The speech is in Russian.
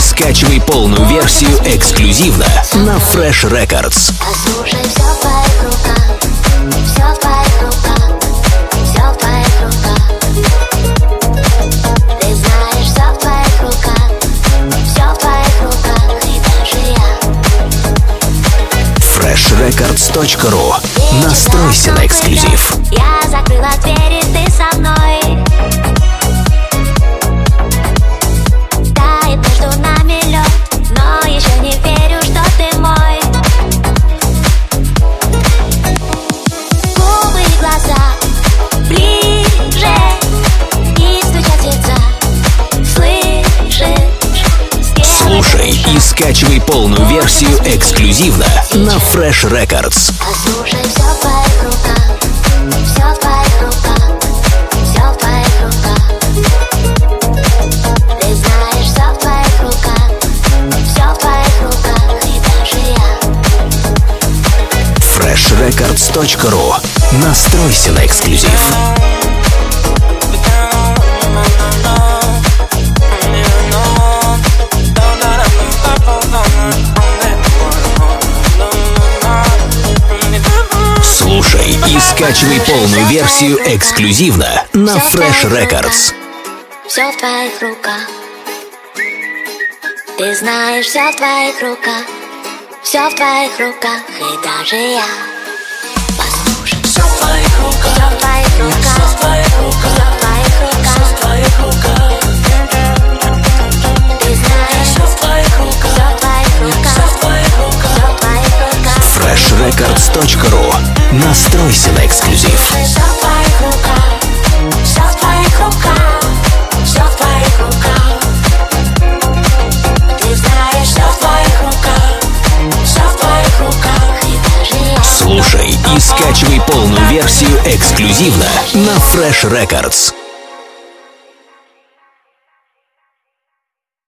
скачивай полную версию эксклюзивно на Fresh Records. Послушай, все в твоих руках, все и freshrecords.ru Настройся на эксклюзив. Я закрыла двери, ты скачивай полную версию эксклюзивно на Fresh Records. Послушай, все в твоих руках, в твоих руках, в твоих руках. Freshrecords.ru Настройся на эксклюзив. Скачивай полную версию эксклюзивно на Fresh Records. Все в твоих руках. Ты знаешь, все в твоих руках, все в твоих руках, и даже я. Послушай, все в твоих руках, все в твоих руках, все в твоих руках, руках, и даже я. Слушай и скачивай полную версию эксклюзивно на Fresh Records.